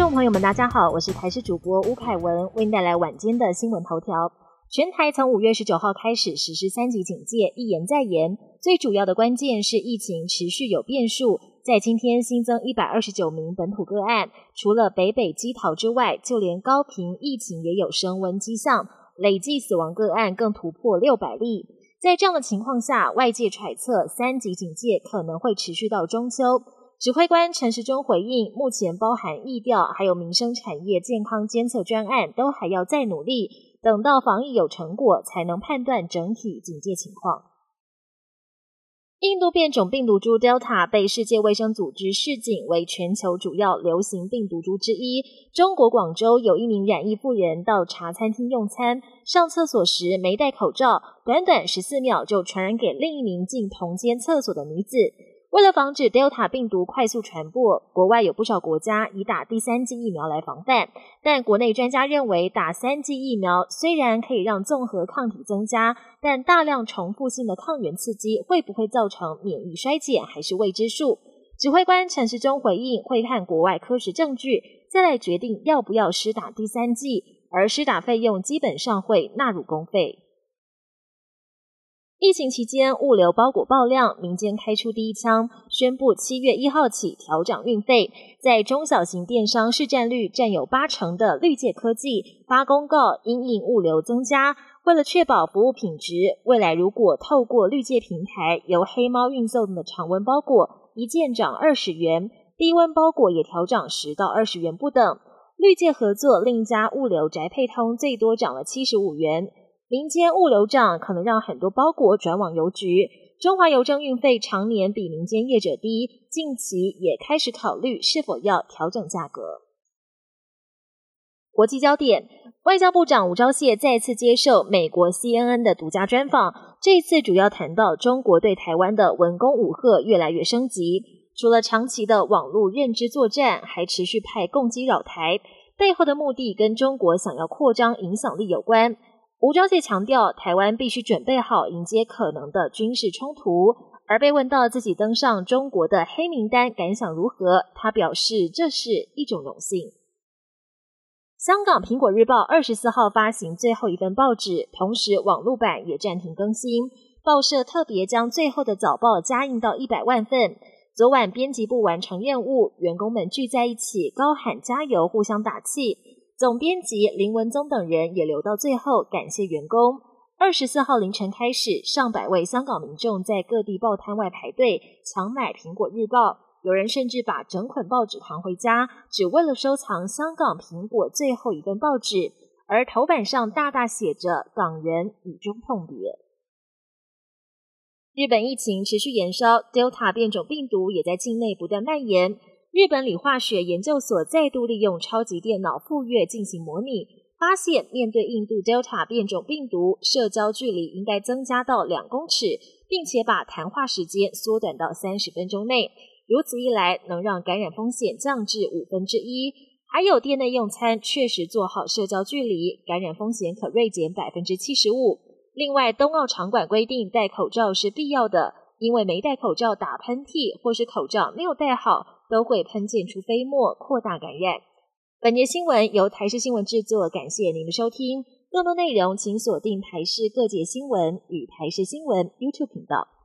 众朋友们，大家好，我是台视主播吴凯文，为您带来晚间的新闻头条。全台从五月十九号开始实施三级警戒，一言再言。最主要的关键是疫情持续有变数，在今天新增一百二十九名本土个案，除了北北基桃之外，就连高频疫情也有升温迹象，累计死亡个案更突破六百例。在这样的情况下，外界揣测三级警戒可能会持续到中秋。指挥官陈时中回应，目前包含疫调还有民生产业健康监测专案，都还要再努力，等到防疫有成果，才能判断整体警戒情况。印度变种病毒株 Delta 被世界卫生组织视警为全球主要流行病毒株之一。中国广州有一名染疫妇人到茶餐厅用餐，上厕所时没戴口罩，短短十四秒就传染给另一名进同间厕所的女子。为了防止 Delta 病毒快速传播，国外有不少国家已打第三剂疫苗来防范。但国内专家认为，打三剂疫苗虽然可以让综合抗体增加，但大量重复性的抗原刺激会不会造成免疫衰减，还是未知数。指挥官陈时中回应，会看国外科学证据，再来决定要不要施打第三剂，而施打费用基本上会纳入公费。疫情期间，物流包裹爆量，民间开出第一枪，宣布七月一号起调涨运费。在中小型电商市占率占有八成的绿界科技发公告，因应物流增加，为了确保服务品质，未来如果透过绿界平台由黑猫运送的常温包裹，一件涨二十元，低温包裹也调涨十到二十元不等。绿界合作另一家物流宅配通最多涨了七十五元。民间物流账可能让很多包裹转往邮局。中华邮政运费常年比民间业者低，近期也开始考虑是否要调整价格。国际焦点：外交部长吴钊燮再次接受美国 CNN 的独家专访，这次主要谈到中国对台湾的文攻武吓越来越升级，除了长期的网络认知作战，还持续派攻击扰台，背后的目的跟中国想要扩张影响力有关。吴钊燮强调，台湾必须准备好迎接可能的军事冲突。而被问到自己登上中国的黑名单感想如何，他表示这是一种荣幸。香港《苹果日报》二十四号发行最后一份报纸，同时网络版也暂停更新。报社特别将最后的早报加印到一百万份。昨晚编辑部完成任务，员工们聚在一起高喊加油，互相打气。总编辑林文宗等人也留到最后感谢员工。二十四号凌晨开始，上百位香港民众在各地报摊外排队抢买《苹果日报》，有人甚至把整捆报纸扛回家，只为了收藏香港苹果最后一份报纸。而头版上大大写着“港人雨中痛别”。日本疫情持续延烧，Delta 变种病毒也在境内不断蔓延。日本理化学研究所再度利用超级电脑赴月进行模拟，发现面对印度 Delta 变种病毒，社交距离应该增加到两公尺，并且把谈话时间缩短到三十分钟内。如此一来，能让感染风险降至五分之一。还有店内用餐确实做好社交距离，感染风险可锐减百分之七十五。另外，冬奥场馆规定戴口罩是必要的，因为没戴口罩打喷嚏或是口罩没有戴好。都会喷溅出飞沫，扩大感染。本节新闻由台视新闻制作，感谢您的收听。更多内容请锁定台视各界新闻与台视新闻 YouTube 频道。